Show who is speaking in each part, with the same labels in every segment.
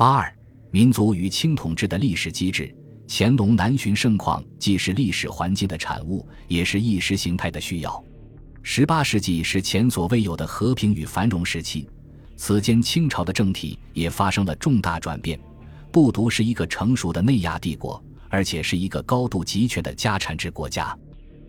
Speaker 1: 八二，民族与清统治的历史机制。乾隆南巡盛况既是历史环境的产物，也是意识形态的需要。十八世纪是前所未有的和平与繁荣时期，此间清朝的政体也发生了重大转变，不独是一个成熟的内亚帝国，而且是一个高度集权的家产制国家。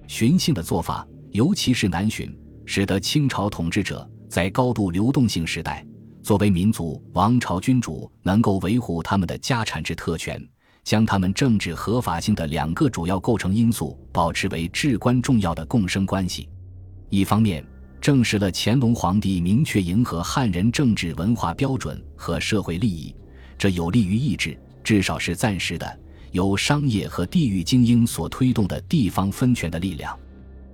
Speaker 1: 巡幸的做法，尤其是南巡，使得清朝统治者在高度流动性时代，作为民族王朝君主，能够维护他们的家产制特权。将他们政治合法性的两个主要构成因素保持为至关重要的共生关系。一方面，证实了乾隆皇帝明确迎合汉人政治文化标准和社会利益，这有利于抑制，至少是暂时的，由商业和地域精英所推动的地方分权的力量；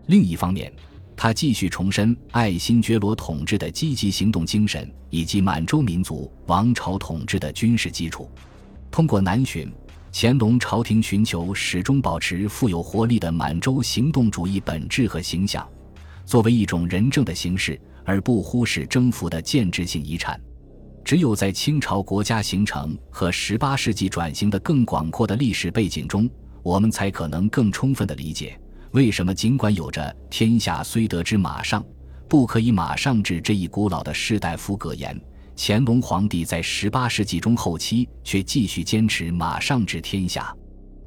Speaker 1: 另一方面，他继续重申爱新觉罗统治的积极行动精神以及满洲民族王朝统治的军事基础，通过南巡。乾隆朝廷寻求始终保持富有活力的满洲行动主义本质和形象，作为一种仁政的形式，而不忽视征服的建制性遗产。只有在清朝国家形成和十八世纪转型的更广阔的历史背景中，我们才可能更充分地理解为什么尽管有着“天下虽得之马上，不可以马上治”这一古老的士大夫格言。乾隆皇帝在十八世纪中后期却继续坚持马上治天下。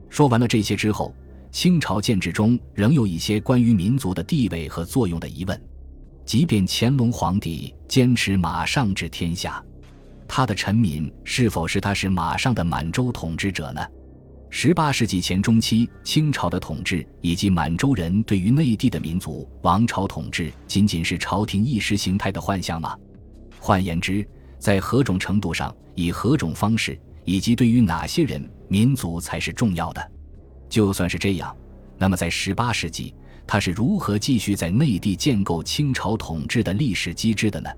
Speaker 1: 说完了这些之后，清朝建制中仍有一些关于民族的地位和作用的疑问。即便乾隆皇帝坚持马上治天下，他的臣民是否是他是马上的满洲统治者呢？十八世纪前中期，清朝的统治以及满洲人对于内地的民族王朝统治，仅仅是朝廷意识形态的幻象吗？换言之，在何种程度上，以何种方式，以及对于哪些人、民族才是重要的？就算是这样，那么在十八世纪，他是如何继续在内地建构清朝统治的历史机制的呢？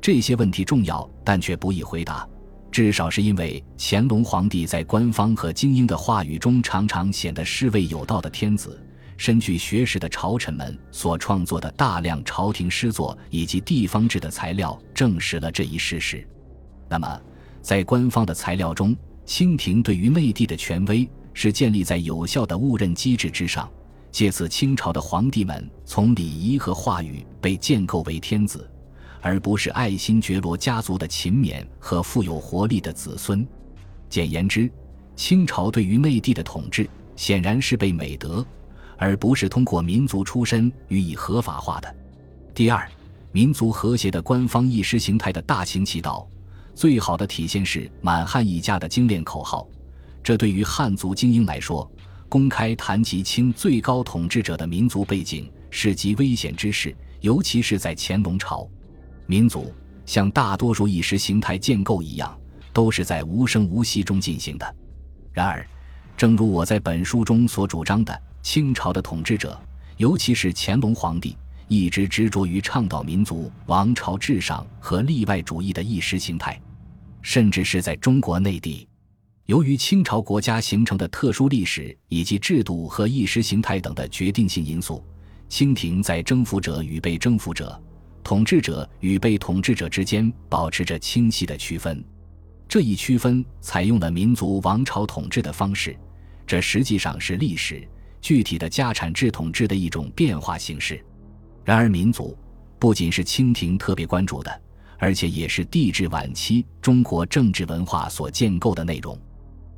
Speaker 1: 这些问题重要，但却不易回答。至少是因为乾隆皇帝在官方和精英的话语中，常常显得是位有道的天子。深具学识的朝臣们所创作的大量朝廷诗作以及地方志的材料，证实了这一事实。那么，在官方的材料中，清廷对于内地的权威是建立在有效的误认机制之上，借此清朝的皇帝们从礼仪和话语被建构为天子，而不是爱新觉罗家族的勤勉和富有活力的子孙。简言之，清朝对于内地的统治显然是被美德。而不是通过民族出身予以合法化的。第二，民族和谐的官方意识形态的大行其道，最好的体现是满汉一家的精炼口号。这对于汉族精英来说，公开谈及清最高统治者的民族背景是极危险之事，尤其是在乾隆朝。民族像大多数意识形态建构一样，都是在无声无息中进行的。然而，正如我在本书中所主张的。清朝的统治者，尤其是乾隆皇帝，一直执着于倡导民族王朝至上和例外主义的意识形态，甚至是在中国内地。由于清朝国家形成的特殊历史以及制度和意识形态等的决定性因素，清廷在征服者与被征服者、统治者与被统治者之间保持着清晰的区分。这一区分采用了民族王朝统治的方式，这实际上是历史。具体的家产制统治的一种变化形式。然而，民族不仅是清廷特别关注的，而且也是帝制晚期中国政治文化所建构的内容。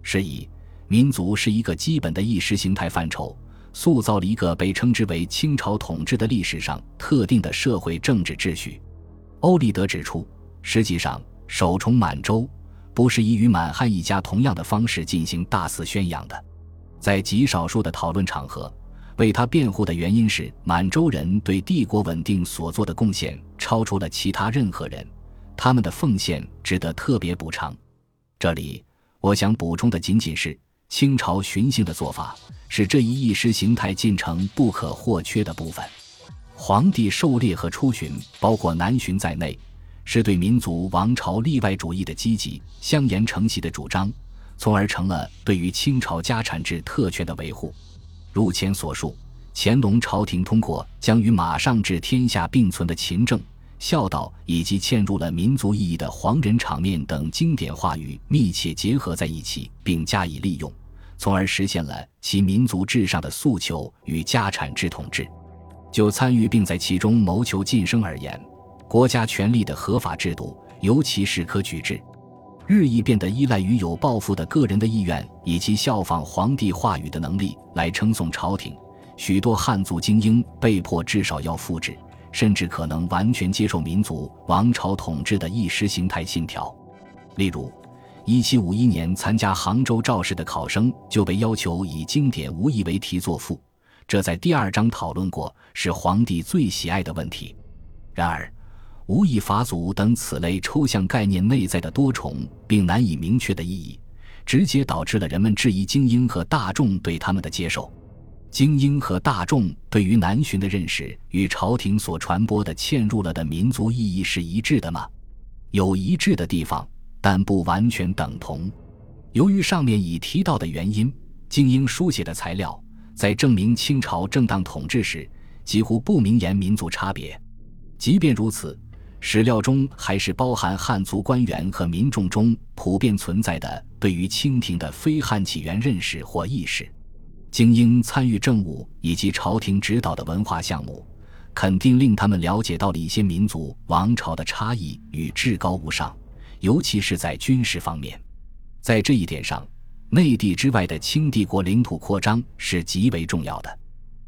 Speaker 1: 是以，民族是一个基本的意识形态范畴，塑造了一个被称之为清朝统治的历史上特定的社会政治秩序。欧立德指出，实际上，首崇满洲不是以与满汉一家同样的方式进行大肆宣扬的。在极少数的讨论场合，为他辩护的原因是满洲人对帝国稳定所做的贡献超出了其他任何人，他们的奉献值得特别补偿。这里我想补充的仅仅是，清朝巡幸的做法是这一意识形态进程不可或缺的部分。皇帝狩猎和出巡，包括南巡在内，是对民族王朝例外主义的积极、相沿成习的主张。从而成了对于清朝家产制特权的维护。如前所述，乾隆朝廷通过将与马上治天下并存的勤政，孝道以及嵌入了民族意义的黄人场面等经典话语密切结合在一起，并加以利用，从而实现了其民族至上的诉求与家产制统治。就参与并在其中谋求晋升而言，国家权力的合法制度，尤其是科举制，日益变得依赖于有抱负的个人的意愿以及效仿皇帝话语的能力来称颂朝廷。许多汉族精英被迫至少要复制。甚至可能完全接受民族王朝统治的意识形态信条，例如，1751年参加杭州召试的考生就被要求以经典无疑为题作赋，这在第二章讨论过，是皇帝最喜爱的问题。然而，无以法祖等此类抽象概念内在的多重并难以明确的意义，直接导致了人们质疑精英和大众对他们的接受。精英和大众对于南巡的认识与朝廷所传播的嵌入了的民族意义是一致的吗？有一致的地方，但不完全等同。由于上面已提到的原因，精英书写的材料在证明清朝正当统治时几乎不明言民族差别。即便如此，史料中还是包含汉族官员和民众中普遍存在的对于清廷的非汉起源认识或意识。精英参与政务以及朝廷指导的文化项目，肯定令他们了解到了一些民族王朝的差异与至高无上，尤其是在军事方面。在这一点上，内地之外的清帝国领土扩张是极为重要的。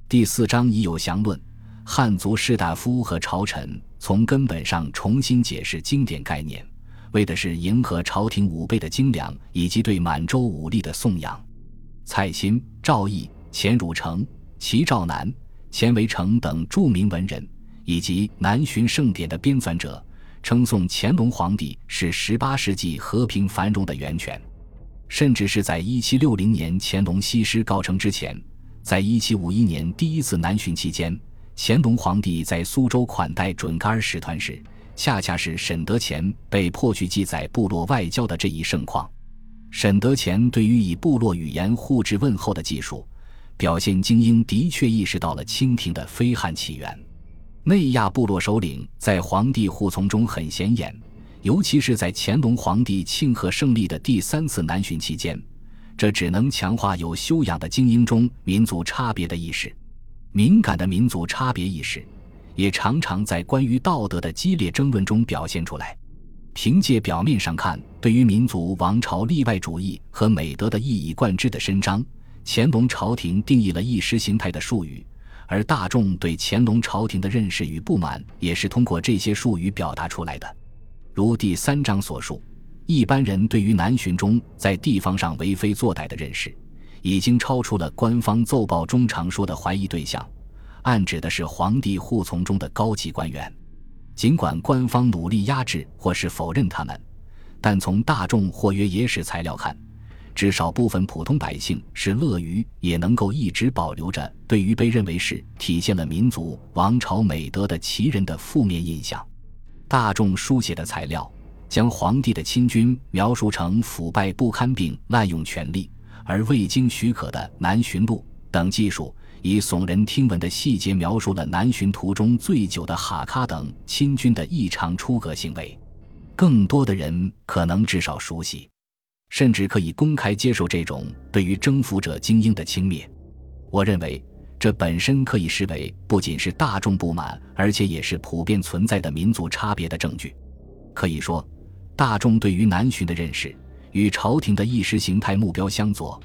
Speaker 1: 第四章已有详论，汉族士大夫和朝臣从根本上重新解释经典概念，为的是迎合朝廷武备的精良以及对满洲武力的颂扬。蔡新、赵毅、钱汝成、齐兆南、钱维成等著名文人，以及南巡盛典的编纂者，称颂乾隆皇帝是十八世纪和平繁荣的源泉。甚至是在一七六零年乾隆西施告成之前，在一七五一年第一次南巡期间，乾隆皇帝在苏州款待准噶尔使团时，恰恰是沈德潜被迫去记载部落外交的这一盛况。沈德潜对于以部落语言互致问候的技术，表现精英的确意识到了清廷的非汉起源。内亚部落首领在皇帝护从中很显眼，尤其是在乾隆皇帝庆贺胜利的第三次南巡期间，这只能强化有修养的精英中民族差别的意识。敏感的民族差别意识，也常常在关于道德的激烈争论中表现出来。凭借表面上看，对于民族王朝例外主义和美德的一以贯之的伸张，乾隆朝廷定义了意识形态的术语，而大众对乾隆朝廷的认识与不满，也是通过这些术语表达出来的。如第三章所述，一般人对于南巡中在地方上为非作歹的认识，已经超出了官方奏报中常说的怀疑对象，暗指的是皇帝护从中的高级官员。尽管官方努力压制或是否认他们，但从大众或曰野史材料看，至少部分普通百姓是乐于也能够一直保留着对于被认为是体现了民族王朝美德的旗人的负面印象。大众书写的材料将皇帝的亲军描述成腐败不堪并滥用权力，而未经许可的南巡路等技术。以耸人听闻的细节描述了南巡途中醉酒的哈卡等亲军的异常出格行为，更多的人可能至少熟悉，甚至可以公开接受这种对于征服者精英的轻蔑。我认为，这本身可以视为不仅是大众不满，而且也是普遍存在的民族差别的证据。可以说，大众对于南巡的认识与朝廷的意识形态目标相左。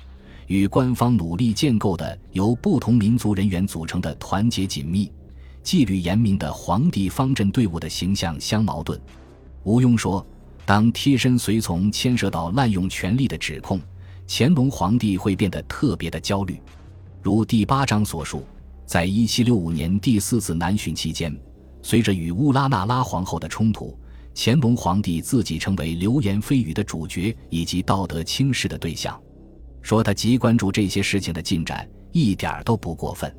Speaker 1: 与官方努力建构的由不同民族人员组成的团结紧密、纪律严明的皇帝方阵队伍的形象相矛盾。吴庸说：“当贴身随从牵涉到滥用权力的指控，乾隆皇帝会变得特别的焦虑。如第八章所述，在一七六五年第四次南巡期间，随着与乌拉那拉皇后的冲突，乾隆皇帝自己成为流言蜚语的主角以及道德轻视的对象。”说他极关注这些事情的进展，一点儿都不过分。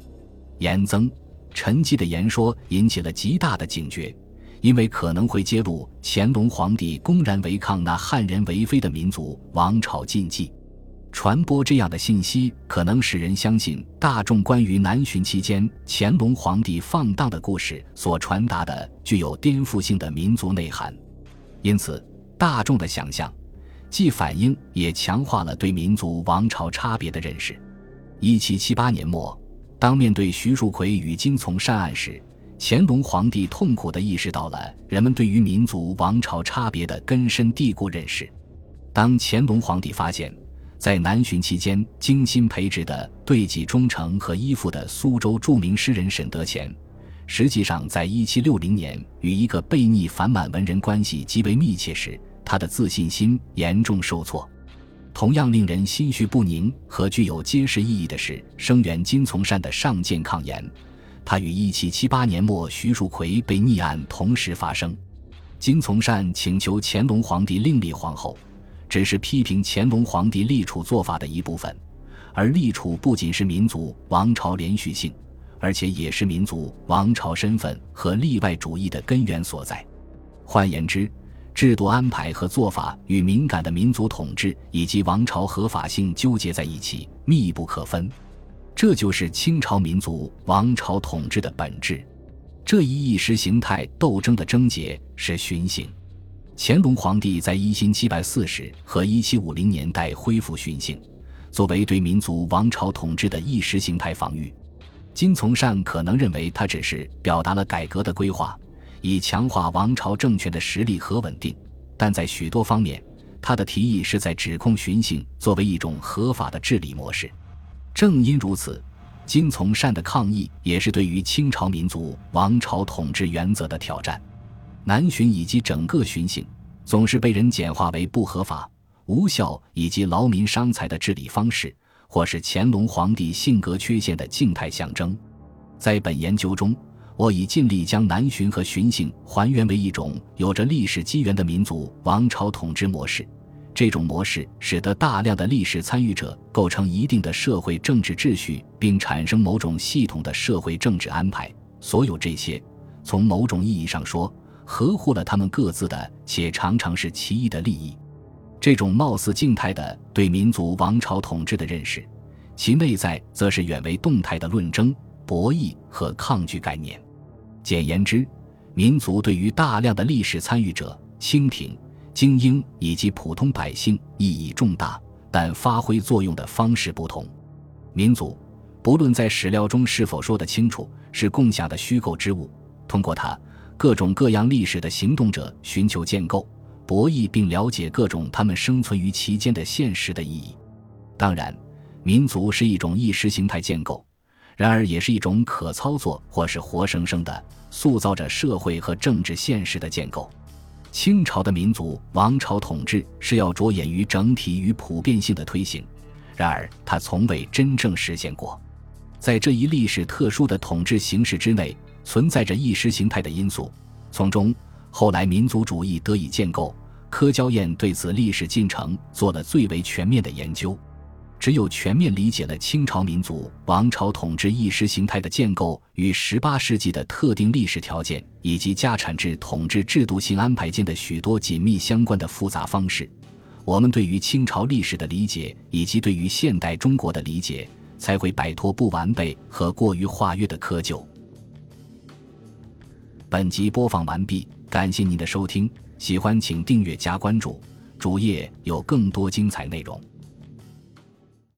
Speaker 1: 严增、陈寂的言说引起了极大的警觉，因为可能会揭露乾隆皇帝公然违抗那汉人为妃的民族王朝禁忌。传播这样的信息，可能使人相信大众关于南巡期间乾隆皇帝放荡的故事所传达的具有颠覆性的民族内涵。因此，大众的想象既反映也强化了对民族王朝差别的认识。一七七八年末，当面对徐树奎与金从善案时，乾隆皇帝痛苦地意识到了人们对于民族王朝差别的根深蒂固认识。当乾隆皇帝发现，在南巡期间，精心培植的对己忠诚和依附的苏州著名诗人沈德潜，实际上在一七六零年与一个悖逆反满文人关系极为密切时，他的自信心严重受挫。同样令人心绪不宁和具有揭示意义的是，声援金从善的上谏抗言，他与一七七八年末徐树奎被逆案同时发生。金从善请求乾隆皇帝另立皇后。只是批评乾隆皇帝立储做法的一部分，而立储不仅是民族王朝连续性，而且也是民族王朝身份和例外主义的根源所在。换言之，制度安排和做法与敏感的民族统治以及王朝合法性纠结在一起，密不可分。这就是清朝民族王朝统治的本质。这一意识形态斗争的症结是巡幸。乾隆皇帝在一七七四十和一七五零年代恢复巡幸，作为对民族王朝统治的意识形态防御。金从善可能认为他只是表达了改革的规划，以强化王朝政权的实力和稳定，但在许多方面，他的提议是在指控巡幸作为一种合法的治理模式。正因如此，金从善的抗议也是对于清朝民族王朝统治原则的挑战。南巡以及整个巡行，总是被人简化为不合法、无效以及劳民伤财的治理方式，或是乾隆皇帝性格缺陷的静态象征。在本研究中，我已尽力将南巡和巡幸还原为一种有着历史机缘的民族王朝统治模式。这种模式使得大量的历史参与者构成一定的社会政治秩序，并产生某种系统的社会政治安排。所有这些，从某种意义上说，合乎了他们各自的且常常是奇异的利益。这种貌似静态的对民族王朝统治的认识，其内在则是远为动态的论争、博弈和抗拒概念。简言之，民族对于大量的历史参与者、清廷、精英以及普通百姓意义重大，但发挥作用的方式不同。民族，不论在史料中是否说得清楚，是共享的虚构之物，通过它。各种各样历史的行动者寻求建构、博弈并了解各种他们生存于其间的现实的意义。当然，民族是一种意识形态建构，然而也是一种可操作或是活生生的塑造着社会和政治现实的建构。清朝的民族王朝统治是要着眼于整体与普遍性的推行，然而它从未真正实现过。在这一历史特殊的统治形式之内。存在着意识形态的因素，从中后来民族主义得以建构。柯娇燕对此历史进程做了最为全面的研究。只有全面理解了清朝民族王朝统治意识形态的建构与十八世纪的特定历史条件以及家产制统治制度性安排间的许多紧密相关的复杂方式，我们对于清朝历史的理解以及对于现代中国的理解，才会摆脱不完备和过于化约的窠臼。本集播放完毕，感谢您的收听，喜欢请订阅加关注，主页有更多精彩内容。